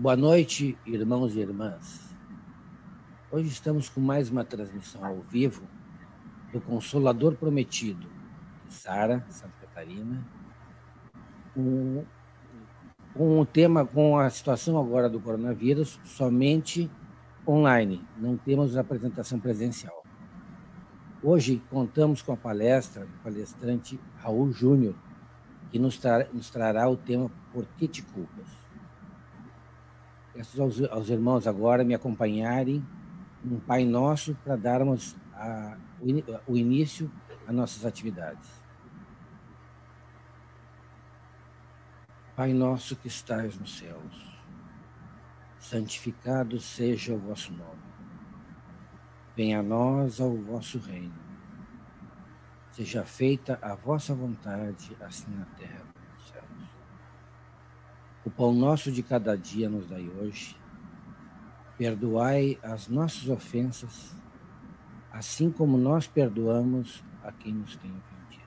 Boa noite, irmãos e irmãs. Hoje estamos com mais uma transmissão ao vivo do Consolador Prometido, de Sara, Santa Catarina, com, o tema, com a situação agora do coronavírus, somente online, não temos apresentação presencial. Hoje contamos com a palestra do palestrante Raul Júnior, que nos, nos trará o tema Por que te culpas? Peço aos, aos irmãos agora me acompanharem um Pai Nosso para darmos a, o, o início às nossas atividades. Pai nosso que estais nos céus, santificado seja o vosso nome. Venha a nós ao vosso reino. Seja feita a vossa vontade, assim na terra o pão nosso de cada dia nos dai hoje. Perdoai as nossas ofensas, assim como nós perdoamos a quem nos tem ofendido.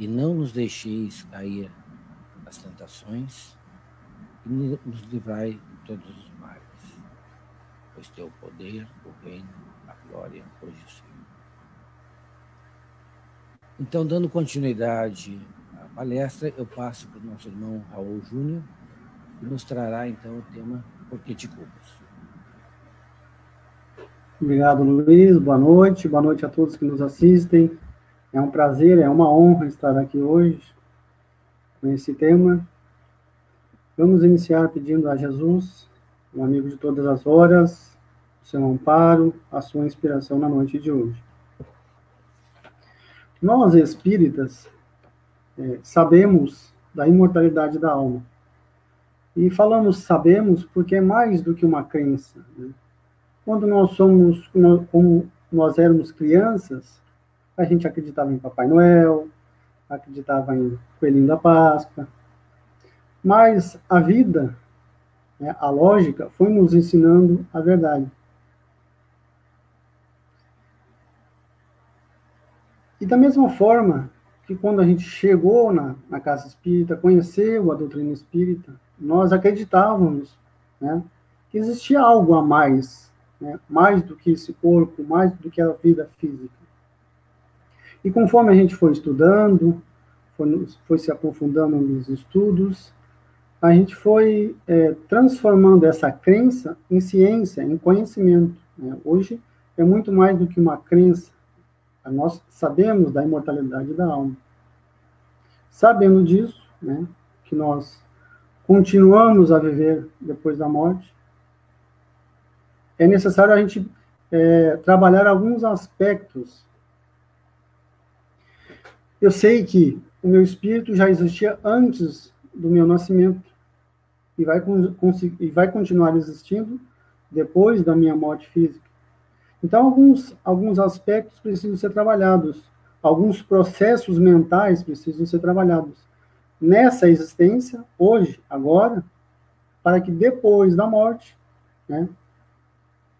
E não nos deixeis cair nas tentações, e nos livrai de todos os males. Pois teu poder, o reino, a glória, hoje e Então, dando continuidade palestra, eu passo para o nosso irmão Raul Júnior, que nos trará então o tema Por que te culpas? Obrigado, Luiz. Boa noite. Boa noite a todos que nos assistem. É um prazer, é uma honra estar aqui hoje com esse tema. Vamos iniciar pedindo a Jesus, o amigo de todas as horas, o seu amparo, a sua inspiração na noite de hoje. Nós, espíritas, é, sabemos da imortalidade da alma. E falamos sabemos porque é mais do que uma crença. Né? Quando nós somos, como nós éramos crianças, a gente acreditava em Papai Noel, acreditava em Coelhinho da Páscoa. Mas a vida, né, a lógica, foi nos ensinando a verdade. E da mesma forma que quando a gente chegou na, na casa espírita, conheceu a doutrina espírita, nós acreditávamos né, que existia algo a mais, né, mais do que esse corpo, mais do que a vida física. E conforme a gente foi estudando, foi, foi se aprofundando nos estudos, a gente foi é, transformando essa crença em ciência, em conhecimento. Né? Hoje é muito mais do que uma crença, nós sabemos da imortalidade da alma. Sabendo disso, né, que nós continuamos a viver depois da morte, é necessário a gente é, trabalhar alguns aspectos. Eu sei que o meu espírito já existia antes do meu nascimento e vai, e vai continuar existindo depois da minha morte física. Então, alguns, alguns aspectos precisam ser trabalhados, alguns processos mentais precisam ser trabalhados nessa existência, hoje, agora, para que depois da morte, né,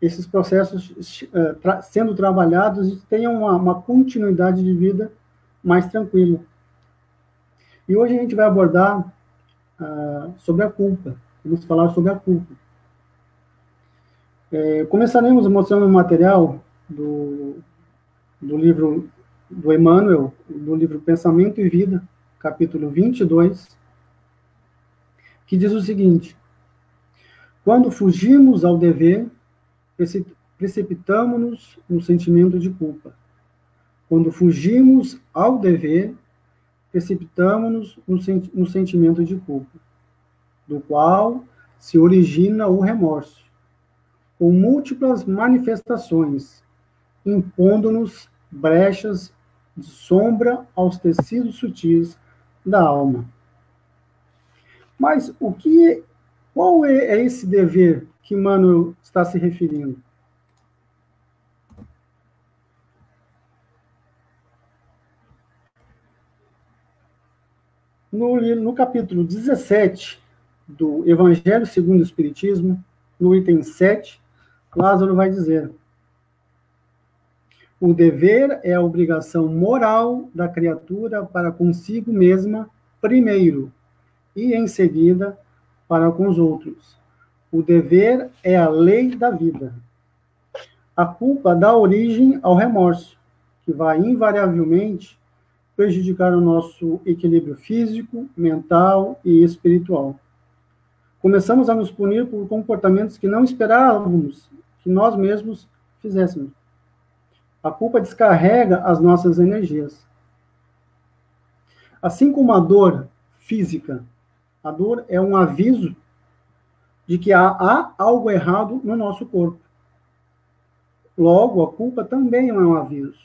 esses processos tra sendo trabalhados tenham uma, uma continuidade de vida mais tranquila. E hoje a gente vai abordar uh, sobre a culpa. Vamos falar sobre a culpa. É, começaremos mostrando o material do, do livro do Emmanuel, do livro Pensamento e Vida, capítulo 22, que diz o seguinte: Quando fugimos ao dever, precipitamos-nos no sentimento de culpa. Quando fugimos ao dever, precipitamos-nos no, no sentimento de culpa, do qual se origina o remorso com múltiplas manifestações, impondo-nos brechas de sombra aos tecidos sutis da alma. Mas o que, qual é, é esse dever que Manuel está se referindo? No, no capítulo 17 do Evangelho segundo o Espiritismo, no item 7, Lázaro vai dizer: o dever é a obrigação moral da criatura para consigo mesma, primeiro, e em seguida para com os outros. O dever é a lei da vida. A culpa dá origem ao remorso, que vai invariavelmente prejudicar o nosso equilíbrio físico, mental e espiritual. Começamos a nos punir por comportamentos que não esperávamos que nós mesmos fizéssemos. A culpa descarrega as nossas energias. Assim como a dor física, a dor é um aviso de que há, há algo errado no nosso corpo. Logo, a culpa também é um aviso.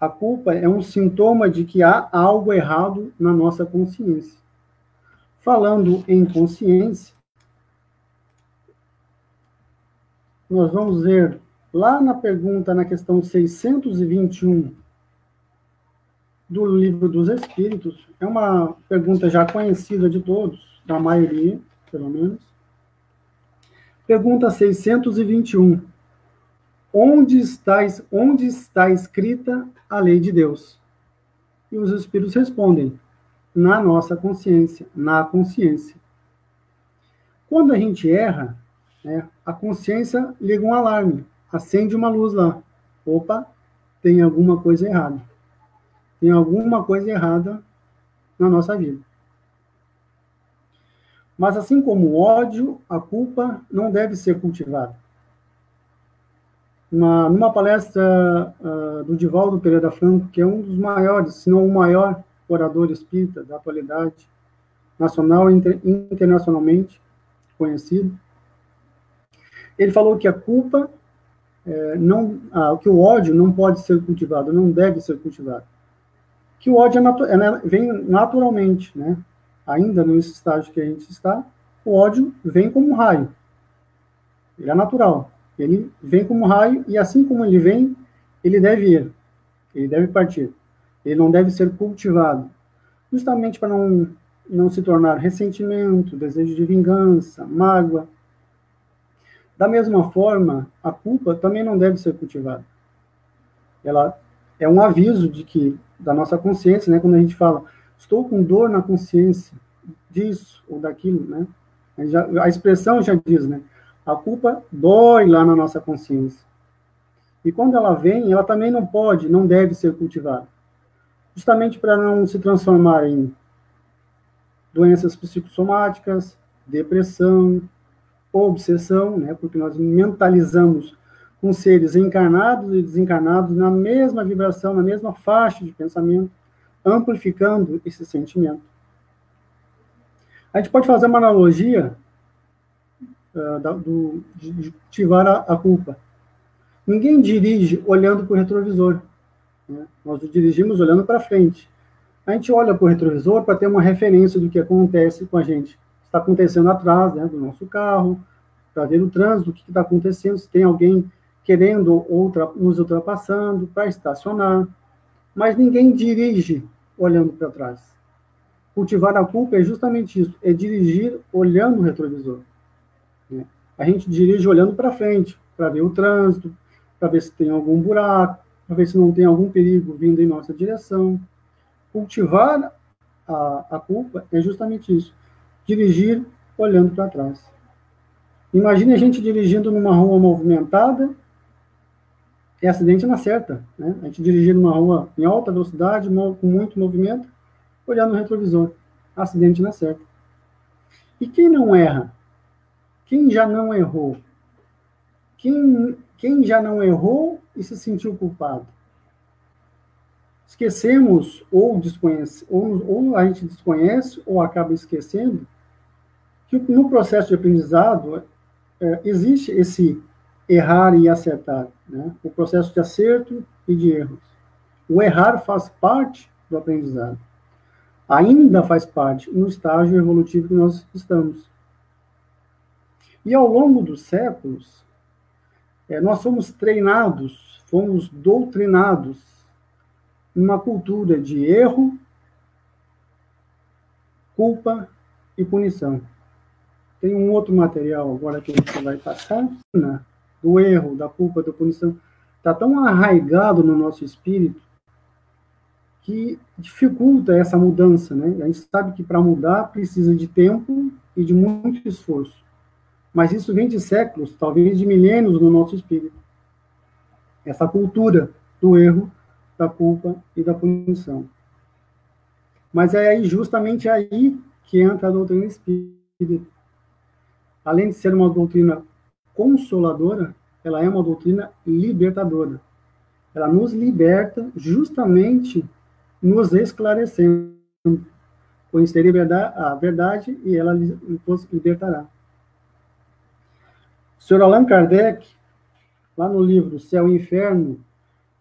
A culpa é um sintoma de que há algo errado na nossa consciência. Falando em consciência, nós vamos ver lá na pergunta, na questão 621 do Livro dos Espíritos, é uma pergunta já conhecida de todos, da maioria, pelo menos. Pergunta 621. Onde está, onde está escrita a lei de Deus? E os Espíritos respondem: na nossa consciência, na consciência. Quando a gente erra, né, a consciência liga um alarme, acende uma luz lá. Opa, tem alguma coisa errada. Tem alguma coisa errada na nossa vida. Mas assim como o ódio, a culpa não deve ser cultivada. Uma, numa palestra uh, do Divaldo Pereira Franco, que é um dos maiores, se não o maior orador espírita da atualidade, nacional e inter, internacionalmente conhecido, ele falou que a culpa é, não, ah, que o ódio não pode ser cultivado, não deve ser cultivado. Que o ódio é natu é, vem naturalmente, né? Ainda nesse estágio que a gente está, o ódio vem como um raio. Ele é natural. Ele vem como um raio e assim como ele vem, ele deve ir. Ele deve partir. Ele não deve ser cultivado, justamente para não não se tornar ressentimento, desejo de vingança, mágoa, da mesma forma, a culpa também não deve ser cultivada. Ela é um aviso de que da nossa consciência, né, quando a gente fala, estou com dor na consciência disso ou daquilo, né? A, já, a expressão já diz, né? A culpa dói lá na nossa consciência. E quando ela vem, ela também não pode, não deve ser cultivada. Justamente para não se transformar em doenças psicossomáticas, depressão, obsessão, né, porque nós mentalizamos com seres encarnados e desencarnados na mesma vibração, na mesma faixa de pensamento, amplificando esse sentimento. A gente pode fazer uma analogia uh, da, do, de ativar a, a, culpa. Ninguém dirige olhando para o retrovisor. Né? Nós dirigimos olhando para frente. A gente olha para o retrovisor para ter uma referência do que acontece com a gente está acontecendo atrás né, do nosso carro, para ver o trânsito, o que está acontecendo, se tem alguém querendo outra, nos ultrapassando, para estacionar. Mas ninguém dirige olhando para trás. Cultivar a culpa é justamente isso, é dirigir olhando o retrovisor. Né? A gente dirige olhando para frente, para ver o trânsito, para ver se tem algum buraco, para ver se não tem algum perigo vindo em nossa direção. Cultivar a, a culpa é justamente isso, dirigir olhando para trás. Imagine a gente dirigindo numa rua movimentada, é acidente na certa, né? A gente dirigir numa rua em alta velocidade, com muito movimento, olhando no retrovisor, acidente na certa. E quem não erra? Quem já não errou? Quem, quem já não errou e se sentiu culpado? Esquecemos ou desconhece, ou, ou a gente desconhece ou acaba esquecendo que no processo de aprendizado é, existe esse errar e acertar, né? o processo de acerto e de erros. O errar faz parte do aprendizado. Ainda faz parte no estágio evolutivo que nós estamos. E ao longo dos séculos, é, nós fomos treinados, fomos doutrinados numa cultura de erro, culpa e punição. Tem um outro material agora que a gente vai passar, né? do erro, da culpa, da punição. Está tão arraigado no nosso espírito que dificulta essa mudança, né? A gente sabe que para mudar precisa de tempo e de muito esforço. Mas isso vem de séculos, talvez de milênios no nosso espírito. Essa cultura do erro, da culpa e da punição. Mas é aí justamente aí que entra a doutrina espírita. Além de ser uma doutrina consoladora, ela é uma doutrina libertadora. Ela nos liberta justamente nos esclarecendo. Conhecer a verdade e ela nos libertará. O senhor Allan Kardec, lá no livro Céu e Inferno,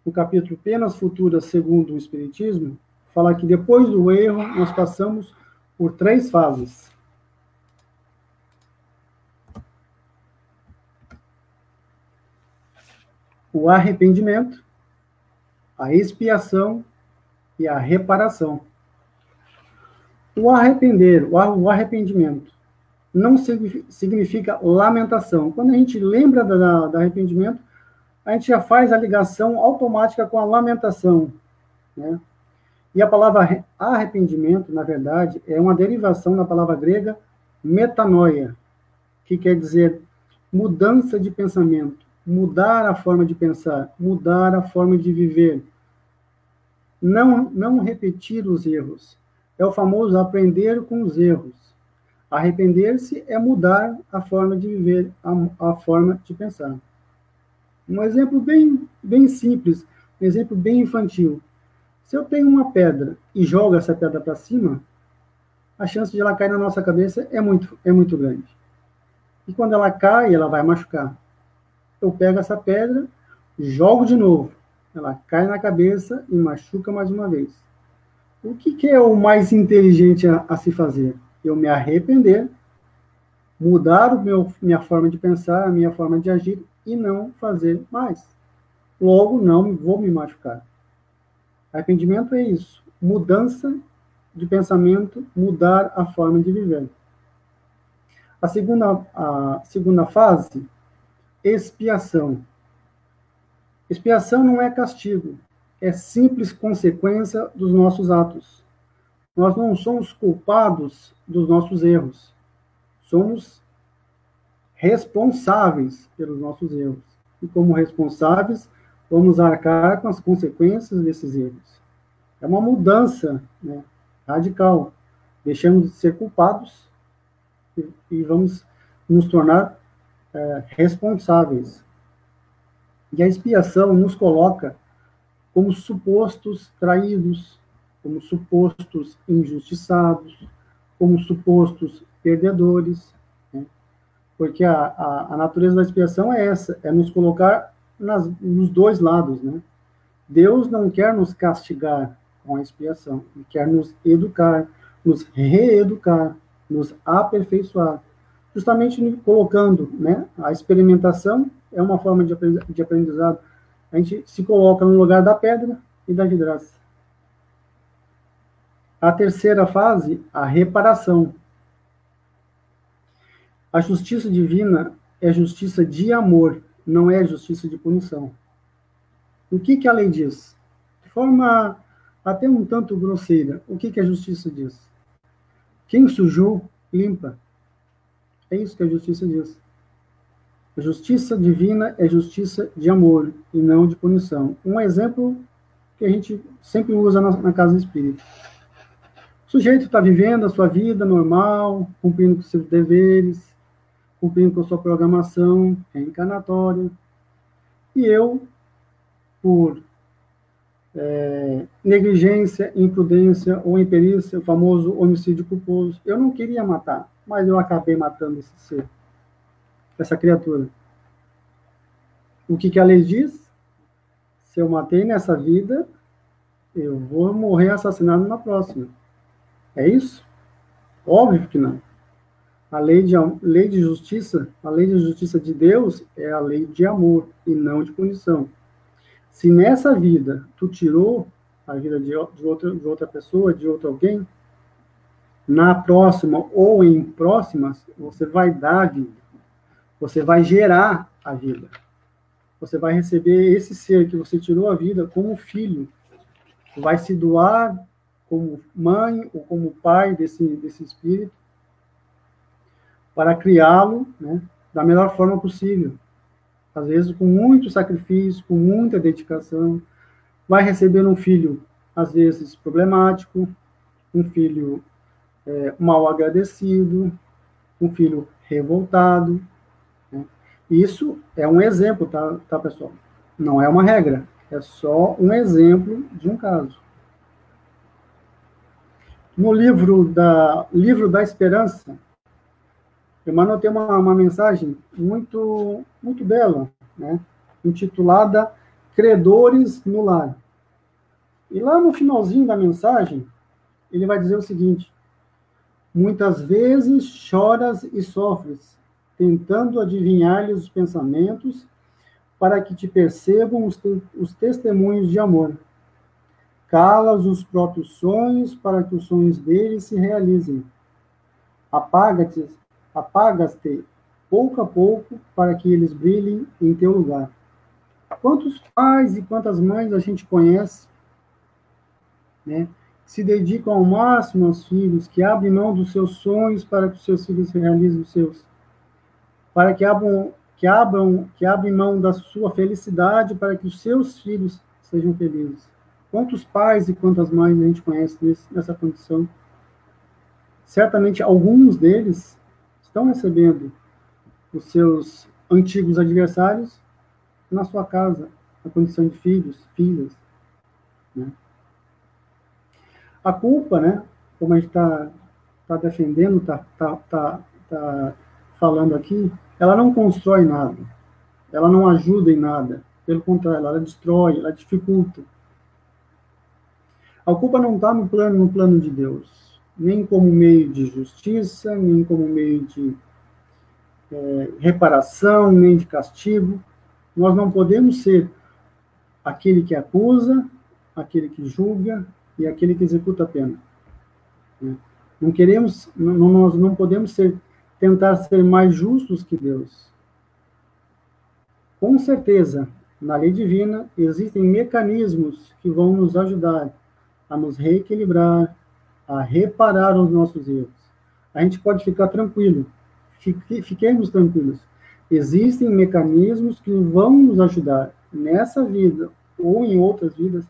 no capítulo Penas Futuras segundo o Espiritismo, fala que depois do erro nós passamos por três fases. O arrependimento, a expiação e a reparação. O arrepender, o arrependimento, não significa lamentação. Quando a gente lembra do arrependimento, a gente já faz a ligação automática com a lamentação. Né? E a palavra arrependimento, na verdade, é uma derivação da palavra grega metanoia, que quer dizer mudança de pensamento, mudar a forma de pensar, mudar a forma de viver. Não, não repetir os erros. É o famoso aprender com os erros. Arrepender-se é mudar a forma de viver, a, a forma de pensar. Um exemplo bem, bem simples, um exemplo bem infantil. Se eu tenho uma pedra e jogo essa pedra para cima, a chance de ela cair na nossa cabeça é muito, é muito grande. E quando ela cai, ela vai machucar. Eu pego essa pedra, jogo de novo. Ela cai na cabeça e machuca mais uma vez. O que, que é o mais inteligente a, a, se fazer? Eu me arrepender, mudar o meu, minha forma de pensar, a minha forma de agir e não fazer mais. Logo, não vou me machucar. Arrependimento é isso, mudança de pensamento, mudar a forma de viver. A segunda, a segunda fase, expiação. Expiação não é castigo, é simples consequência dos nossos atos. Nós não somos culpados dos nossos erros. Somos responsáveis pelos nossos erros. E como responsáveis, vamos arcar com as consequências desses erros. É uma mudança né, radical. Deixamos de ser culpados e, e vamos nos tornar é, responsáveis. E a expiação nos coloca como supostos traídos, como supostos injustiçados, como supostos perdedores, né? porque a, a, a natureza da expiação é essa, é nos colocar nas, nos dois lados, né? Deus não quer nos castigar com a expiação, ele quer nos educar, nos reeducar, nos aperfeiçoar, justamente colocando, né? A experimentação é uma forma de aprendizado. A gente se coloca no lugar da pedra e da vidraça. A terceira fase, a reparação. A justiça divina é justiça de amor, não é justiça de punição. O que, que a lei diz? De forma até um tanto grosseira, o que, que a justiça diz? Quem sujou, limpa. É isso que a justiça diz. A justiça divina é justiça de amor e não de punição. Um exemplo que a gente sempre usa na, na casa espírita. O sujeito está vivendo a sua vida normal, cumprindo com seus deveres, cumprindo com a sua programação reencarnatória. E eu, por é, negligência, imprudência ou imperícia, o famoso homicídio culposo, eu não queria matar, mas eu acabei matando esse ser, essa criatura. O que, que a lei diz? Se eu matei nessa vida, eu vou morrer assassinado na próxima. É isso? Óbvio que não. A lei de, lei de justiça, a lei de justiça de Deus é a lei de amor e não de punição. Se nessa vida tu tirou a vida de, de, outra, de outra pessoa, de outro alguém, na próxima ou em próximas, você vai dar vida. Você vai gerar a vida. Você vai receber esse ser que você tirou a vida como filho. vai se doar como mãe ou como pai desse, desse espírito para criá-lo né, da melhor forma possível. Às vezes com muito sacrifício, com muita dedicação. Vai receber um filho, às vezes, problemático, um filho é, mal agradecido, um filho revoltado. Né? Isso é um exemplo, tá, tá, pessoal? Não é uma regra, é só um exemplo de um caso. No livro da, livro da Esperança, Emmanuel tem uma, uma mensagem muito, muito bela, né? intitulada Credores no Lar. E lá no finalzinho da mensagem, ele vai dizer o seguinte: Muitas vezes choras e sofres, tentando adivinhar-lhes os pensamentos, para que te percebam os, te os testemunhos de amor. Calas os próprios sonhos, para que os sonhos deles se realizem. Apaga-te, apagas-te pouco a pouco, para que eles brilhem em teu lugar. Quantos pais e quantas mães a gente conhece, né? Se dedicam ao máximo aos filhos, que abrem mão dos seus sonhos para que os seus filhos realizem os seus, para que abram, que abram, que abrem mão da sua felicidade para que os seus filhos sejam felizes. Quantos pais e quantas mães a gente conhece nesse, nessa condição? Certamente alguns deles estão recebendo os seus antigos adversários na sua casa, na condição de filhos, filhas. Né? A culpa, né, como a gente está tá defendendo, está tá, tá, tá falando aqui, ela não constrói nada, ela não ajuda em nada, pelo contrário, ela destrói, ela dificulta. A culpa não está no plano, no plano de Deus, nem como meio de justiça, nem como meio de é, reparação, nem de castigo. Nós não podemos ser aquele que acusa, aquele que julga, e aquele que executa a pena. Né? Não queremos, não, nós não podemos ser, tentar ser mais justos que Deus. Com certeza, na lei divina existem mecanismos que vão nos ajudar a nos reequilibrar, a reparar os nossos erros. A gente pode ficar tranquilo, fique, fiquemos tranquilos. Existem mecanismos que vão nos ajudar nessa vida ou em outras vidas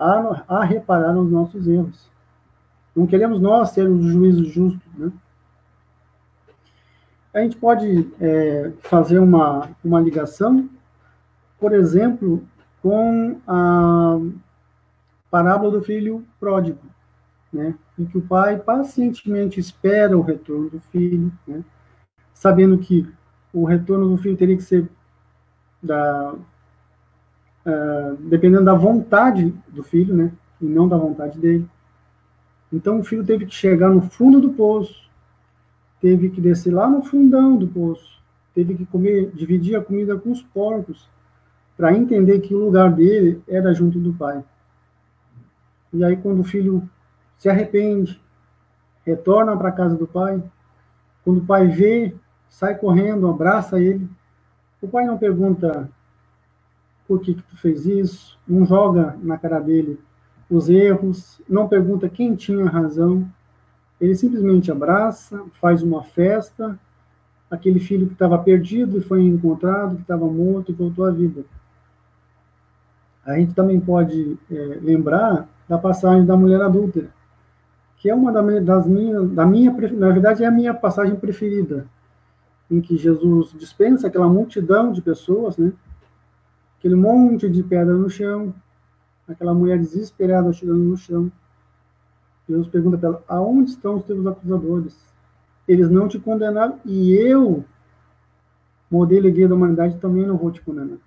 a, a reparar os nossos erros. Não queremos nós ser os juízes justos, né? A gente pode é, fazer uma, uma ligação, por exemplo, com a parábola do filho pródigo, né? em que o pai pacientemente espera o retorno do filho, né? sabendo que o retorno do filho teria que ser da, uh, dependendo da vontade do filho, né? E não da vontade dele. Então o filho teve que chegar no fundo do poço, teve que descer lá no fundão do poço, teve que comer, dividir a comida com os porcos, para entender que o lugar dele era junto do pai. E aí quando o filho se arrepende, retorna para a casa do pai, quando o pai vê, sai correndo, abraça ele, o pai não pergunta por que, que tu fez isso, não joga na cara dele os erros, não pergunta quem tinha razão, ele simplesmente abraça, faz uma festa, aquele filho que estava perdido e foi encontrado, que estava morto e voltou à vida. A gente também pode é, lembrar da passagem da mulher adúltera, que é uma das minhas, da minha, na verdade é a minha passagem preferida, em que Jesus dispensa aquela multidão de pessoas, né, aquele monte de pedra no chão, aquela mulher desesperada chegando no chão. Jesus pergunta para ela: aonde estão os teus acusadores? Eles não te condenaram e eu, modelo e guia da humanidade, também não vou te condenar.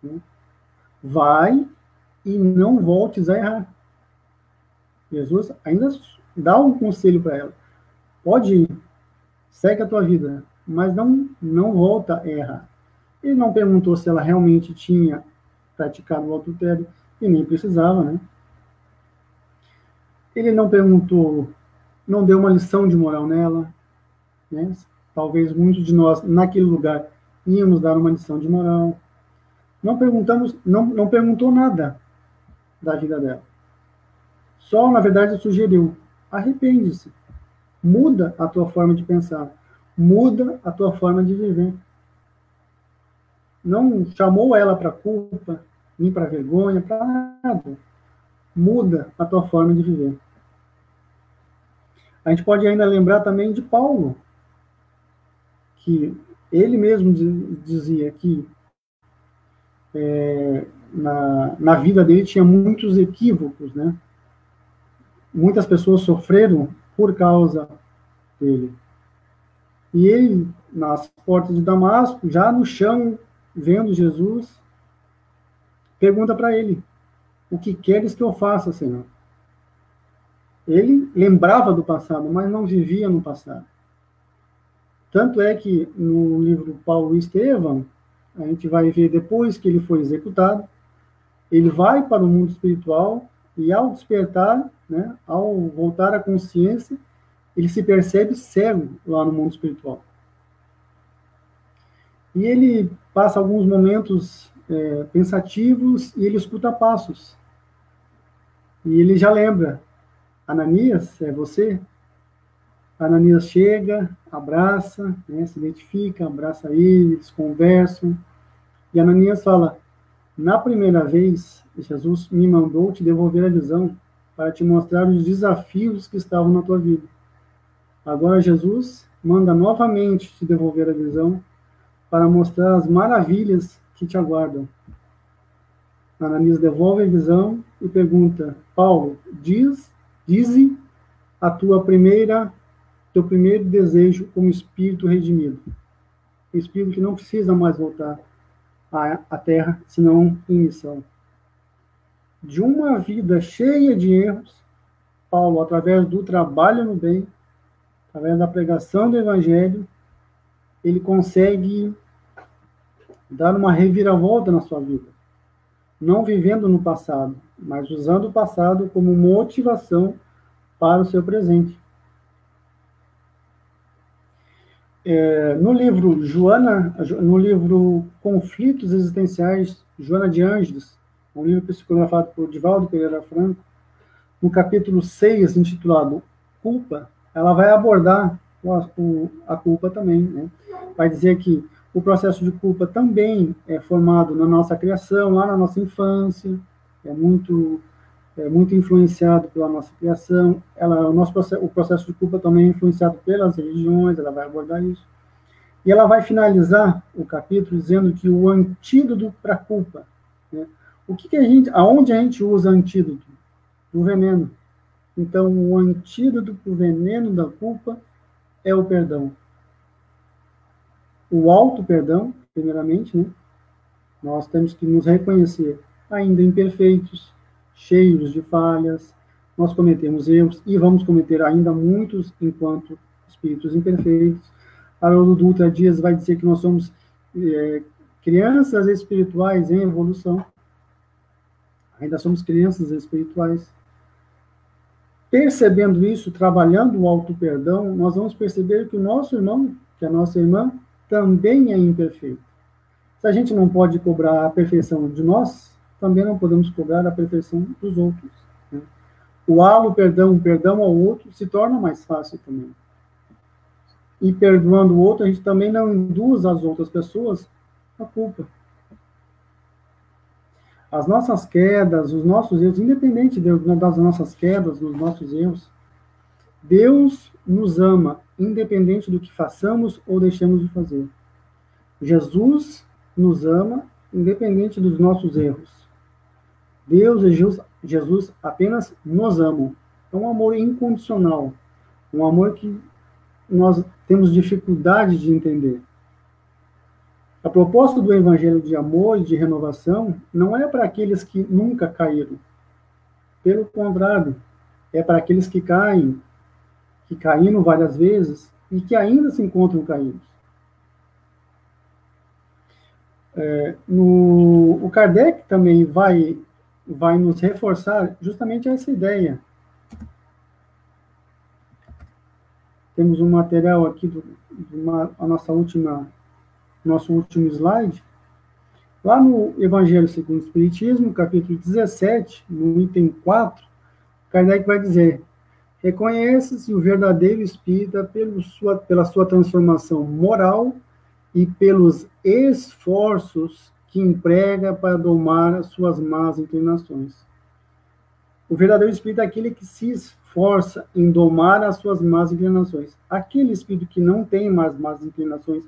Né? Vai e não voltes a errar. Jesus ainda dá um conselho para ela. Pode ir, segue a tua vida, mas não, não volta a errar. Ele não perguntou se ela realmente tinha praticado o adultério, e nem precisava, né? Ele não perguntou, não deu uma lição de moral nela, né? Talvez muitos de nós, naquele lugar, íamos dar uma lição de moral. Não perguntamos, não, não perguntou nada. da vida dela. Só, na verdade, sugeriu: arrepende-se, muda a tua forma de pensar, muda a tua forma de viver. Não chamou ela para culpa, nem para vergonha, para nada. Muda a tua forma de viver. A gente pode ainda lembrar também de Paulo, que ele mesmo dizia que é, na, na vida dele tinha muitos equívocos, né? Muitas pessoas sofreram por causa dele. E ele, nas portas de Damasco, já no chão, vendo Jesus, pergunta para ele: O que queres que eu faça, Senhor? Ele lembrava do passado, mas não vivia no passado. Tanto é que no livro Paulo Estevão, a gente vai ver depois que ele foi executado, ele vai para o mundo espiritual e ao despertar, né, ao voltar à consciência, ele se percebe cego lá no mundo espiritual. E ele passa alguns momentos é, pensativos e ele escuta passos. E ele já lembra, Ananias, é você? Ananias chega, abraça, né, se identifica, abraça ele, eles conversam. E Ananias fala: Na primeira vez, Jesus me mandou te devolver a visão para te mostrar os desafios que estavam na tua vida. Agora Jesus manda novamente te devolver a visão para mostrar as maravilhas que te aguardam. Ananias devolve a visão e pergunta: Paulo, diz, dize a tua primeira teu primeiro desejo como espírito redimido. Um espírito que não precisa mais voltar à, à terra, senão em missão. De uma vida cheia de erros, Paulo, através do trabalho no bem, através da pregação do evangelho, ele consegue dar uma reviravolta na sua vida. Não vivendo no passado, mas usando o passado como motivação para o seu presente. É, no livro Joana, no livro Conflitos Existenciais, Joana de Ângeles, um livro psicografado por Divaldo Pereira Franco, no capítulo 6, intitulado Culpa, ela vai abordar a, culpa também, né? Vai dizer que o processo de culpa também é formado na nossa criação, lá na nossa infância, é muito é muito influenciado pela nossa criação. Ela, o nosso o processo de culpa também é influenciado pelas religiões. Ela vai abordar isso e ela vai finalizar o capítulo dizendo que o antídoto para a culpa, né? o que, que, a gente, aonde a gente usa antídoto? O veneno. Então, o antídoto para o veneno da culpa é o perdão. O alto perdão, primeiramente, né? Nós temos que nos reconhecer ainda imperfeitos, cheios de falhas, nós cometemos erros e vamos cometer ainda muitos enquanto espíritos imperfeitos. Haroldo Dutra Dias vai dizer que nós somos é, crianças espirituais em evolução. Ainda somos crianças espirituais. Percebendo isso, trabalhando o auto-perdão, nós vamos perceber que o nosso irmão, que a nossa irmã, também é imperfeito. Se a gente não pode cobrar a perfeição de nós, também não podemos cobrar a perfeição dos outros. Né? O halo perdão, perdão ao outro, se torna mais fácil também. E perdoando o outro, a gente também não induz as outras pessoas a culpa. As nossas quedas, os nossos erros, independente das nossas quedas, dos nossos erros, Deus nos ama, independente do que façamos ou deixemos de fazer. Jesus nos ama, independente dos nossos erros. Deus e Jesus apenas nos amam. É um amor incondicional, um amor que nós temos dificuldade de entender. A proposta do evangelho de amor e de renovação não é para aqueles que nunca caíram. Pelo contrário, é para aqueles que caem, que caíram várias vezes e que ainda se encontram caídos. É, no, o Kardec também vai vai nos reforçar justamente essa ideia. Temos um material aqui do, uma, a nossa última nosso último slide Lá no Evangelho segundo o Espiritismo, capítulo 17, no item 4, Kardec vai dizer: Reconhece-se o verdadeiro espírita pelo sua, pela sua transformação moral e pelos esforços que emprega para domar as suas más inclinações. O verdadeiro espírito é aquele que se esforça em domar as suas más inclinações. Aquele espírito que não tem mais más inclinações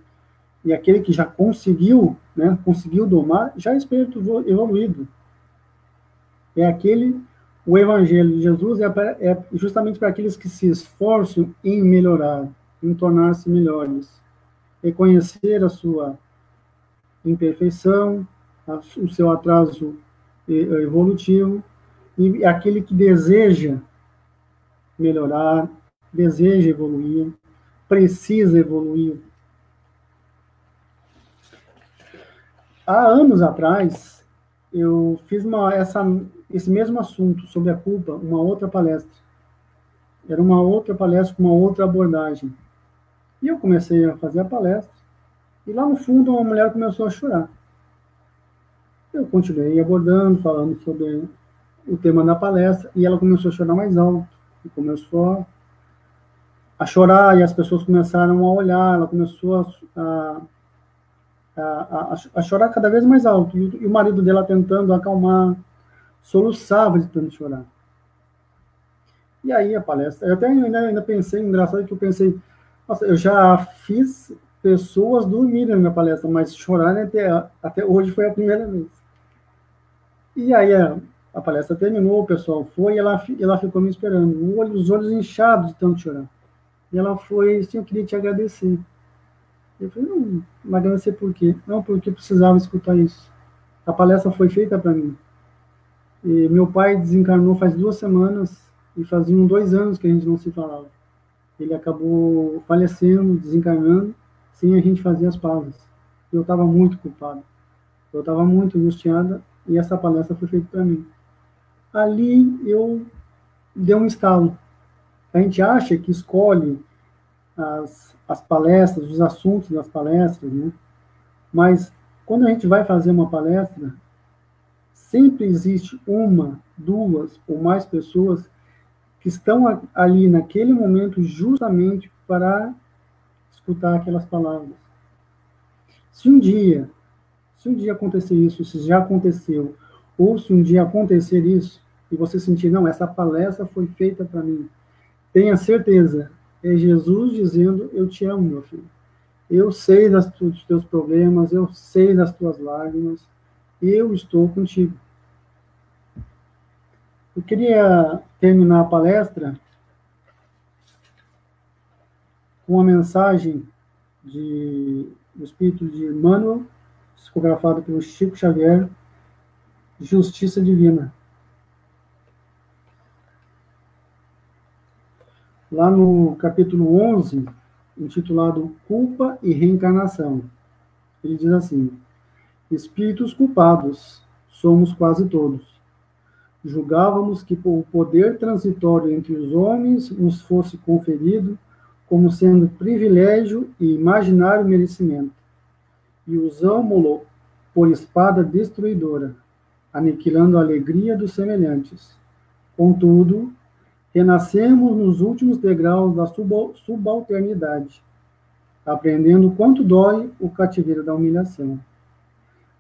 e aquele que já conseguiu, né, conseguiu domar, já é espírito evoluído. É aquele, o evangelho de Jesus é, é justamente para aqueles que se esforçam em melhorar, em tornar-se melhores, reconhecer a sua imperfeição, o seu atraso evolutivo, e aquele que deseja melhorar, deseja evoluir, precisa evoluir. Há anos atrás, eu fiz uma, essa, esse mesmo assunto sobre a culpa, uma outra palestra. Era uma outra palestra com uma outra abordagem. E eu comecei a fazer a palestra, e lá no fundo uma mulher começou a chorar. Eu continuei abordando, falando sobre o tema da palestra, e ela começou a chorar mais alto, e começou a chorar, e as pessoas começaram a olhar, ela começou a, a, a, a chorar cada vez mais alto, e, e, o marido dela tentando acalmar, soluçava de tanto chorar. E aí a palestra, eu até ainda, ainda pensei, engraçado que eu pensei, nossa, eu já fiz pessoas dormirem na minha palestra, mas chorarem até, até hoje foi a primeira vez. E aí a, a palestra terminou, o pessoal foi e ela, ela ficou me esperando, os olhos inchados de tanto chorar. E ela foi, assim, eu queria te agradecer. Eu falei, não, não agradecer por quê? Não, porque precisava escutar isso. A palestra foi feita para mim. E meu pai desencarnou faz duas semanas e faziam dois anos que a gente não se falava. Ele acabou falecendo, desencarnando, sem a gente fazer as pazes. Eu estava muito culpado. Eu estava muito angustiada e essa palestra foi feita para mim. Ali eu dei um estalo. A gente acha que escolhe as, as palestras, os assuntos das palestras, né? Mas quando a gente vai fazer uma palestra, sempre existe uma, duas ou mais pessoas que estão ali naquele momento justamente para escutar aquelas palavras. Se um dia, se um dia acontecer isso, se já aconteceu, ou se um dia acontecer isso, e você sentir, não, essa palestra foi feita para mim, tenha certeza, é Jesus dizendo: Eu te amo, meu filho. Eu sei das dos teus problemas, eu sei das tuas lágrimas, eu estou contigo. Eu queria terminar a palestra com uma mensagem de, do Espírito de Emmanuel, psicografado pelo Chico Xavier, Justiça Divina. Lá no capítulo 11, intitulado Culpa e Reencarnação. Ele diz assim: Espíritos culpados, somos quase todos. Julgávamos que o poder transitório entre os homens nos fosse conferido como sendo privilégio e imaginário merecimento, e usamo-lo por espada destruidora, aniquilando a alegria dos semelhantes. Contudo, renascemos nos últimos degraus da subalternidade, aprendendo quanto dói o cativeiro da humilhação.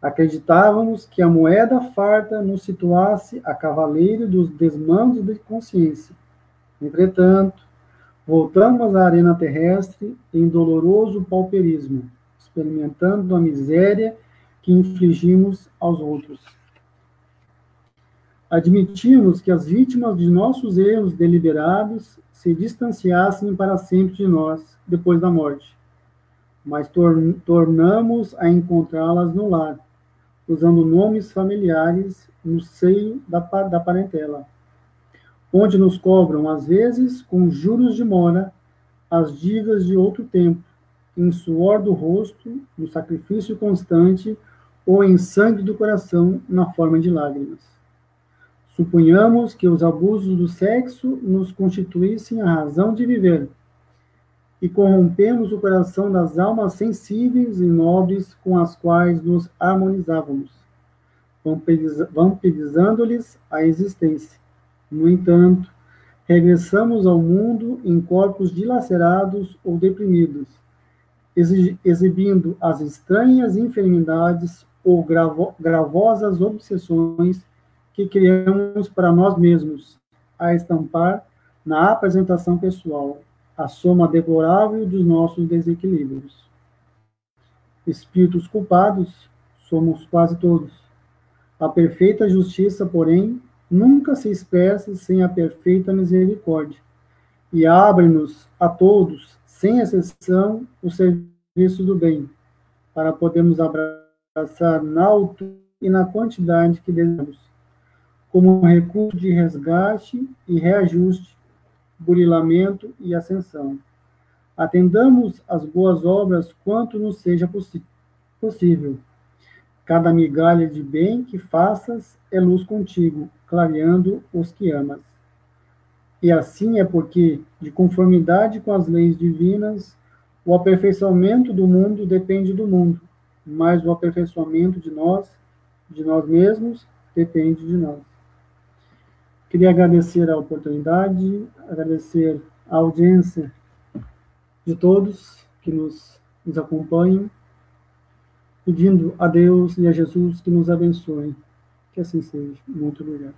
Acreditávamos que a moeda farta nos situasse a cavaleiro dos desmandos de consciência. Entretanto, voltamos à arena terrestre em doloroso pauperismo, experimentando a miséria que infligimos aos outros admitimos que as vítimas de nossos erros deliberados se distanciassem para sempre de nós depois da morte, mas tor tornamos a encontrá-las no lar, usando nomes familiares no seio da, da parentela, onde nos cobram, às vezes, com juros de mora, as dívidas de outro tempo, em suor do rosto, no sacrifício constante ou em sangue do coração, na forma de lágrimas. Suponhamos que os abusos do sexo nos constituíssem a razão de viver. e corrompemos o coração das almas sensíveis e nobres com as quais nos harmonizávamos, vampirizando-lhes a existência. No entanto, regressamos ao mundo em corpos dilacerados ou deprimidos, exibindo as estranhas enfermidades ou gravo gravosas obsessões que criamos para nós mesmos, a estampar na apresentação pessoal, a soma deplorável dos nossos desequilíbrios. Espíritos culpados somos quase todos. A perfeita justiça, porém, nunca se expressa sem a perfeita misericórdia, e abre-nos a todos, sem exceção, o serviço do bem, para podermos abraçar na altura e na quantidade que desejamos, como um recurso de resgate e reajuste burilamento e ascensão. Atendamos as boas obras quanto nos seja possível. Cada migalha de bem que faças é luz contigo, clareando os que amas. E assim é porque, de conformidade com as leis divinas, o aperfeiçoamento do mundo depende do mundo, mas o aperfeiçoamento de nós, de nós mesmos, depende de nós. Queria agradecer a oportunidade, agradecer a audiência de todos que nos, nos acompanham, pedindo a Deus e a Jesus que nos abençoe. Que assim seja. Muito obrigado.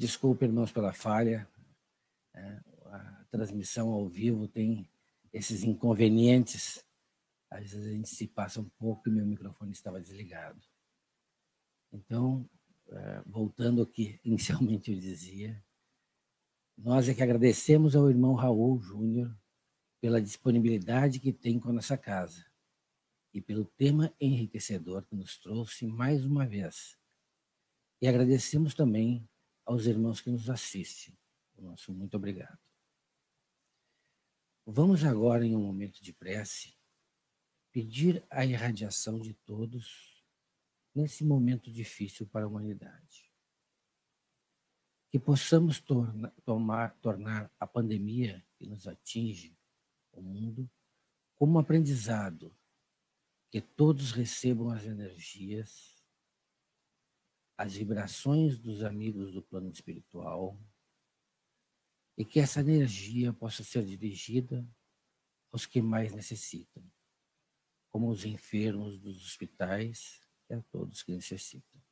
Desculpe, irmãos, pela falha. É, a transmissão ao vivo tem esses inconvenientes. Às vezes a gente se passa um pouco e meu microfone estava desligado. Então, é, voltando ao que inicialmente eu dizia, nós é que agradecemos ao irmão Raul Júnior pela disponibilidade que tem com a nossa casa e pelo tema enriquecedor que nos trouxe mais uma vez. E agradecemos também aos irmãos que nos assistem. O nosso muito obrigado. Vamos agora, em um momento de prece, pedir a irradiação de todos nesse momento difícil para a humanidade. Que possamos torna, tomar, tornar a pandemia que nos atinge, o mundo, como um aprendizado que todos recebam as energias, as vibrações dos amigos do plano espiritual e que essa energia possa ser dirigida aos que mais necessitam, como os enfermos dos hospitais e a todos que necessitam.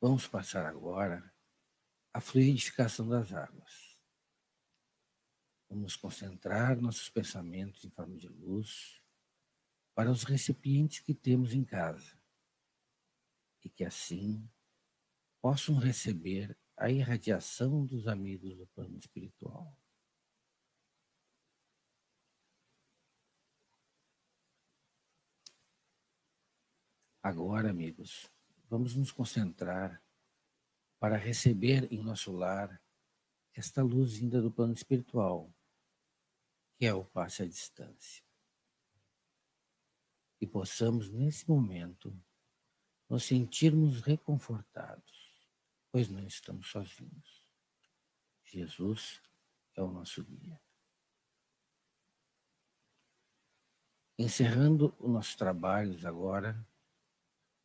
Vamos passar agora a fluidificação das águas. Vamos concentrar nossos pensamentos em forma de luz para os recipientes que temos em casa e que assim possam receber a irradiação dos amigos do plano espiritual. Agora, amigos, vamos nos concentrar para receber em nosso lar esta luz vinda do plano espiritual, que é o passe à distância. E possamos, nesse momento, nos sentirmos reconfortados, pois não estamos sozinhos. Jesus é o nosso guia. Encerrando os nossos trabalhos agora,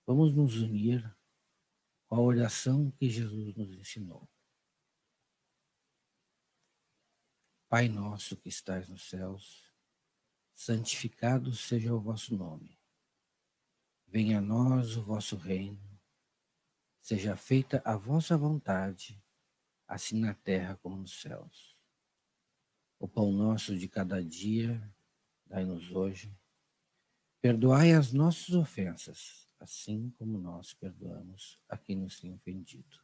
Vamos nos unir com a oração que Jesus nos ensinou. Pai nosso que estais nos céus, santificado seja o vosso nome. Venha a nós o vosso reino. Seja feita a vossa vontade, assim na terra como nos céus. O pão nosso de cada dia, dai-nos hoje. Perdoai as nossas ofensas, assim como nós perdoamos a quem nos tem ofendido.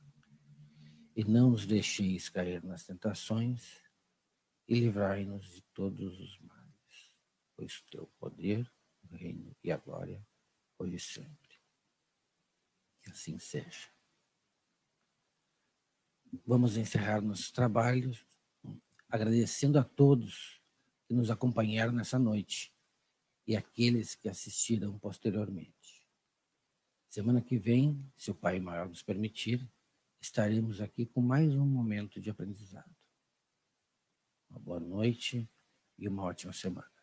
E não nos deixeis cair nas tentações, e livrai-nos de todos os males, pois o teu poder, o reino e a glória, hoje e sempre. Que assim seja. Vamos encerrar nossos trabalhos agradecendo a todos que nos acompanharam nessa noite e aqueles que assistiram posteriormente. Semana que vem, se o Pai Maior nos permitir, estaremos aqui com mais um momento de aprendizado. Uma boa noite e uma ótima semana.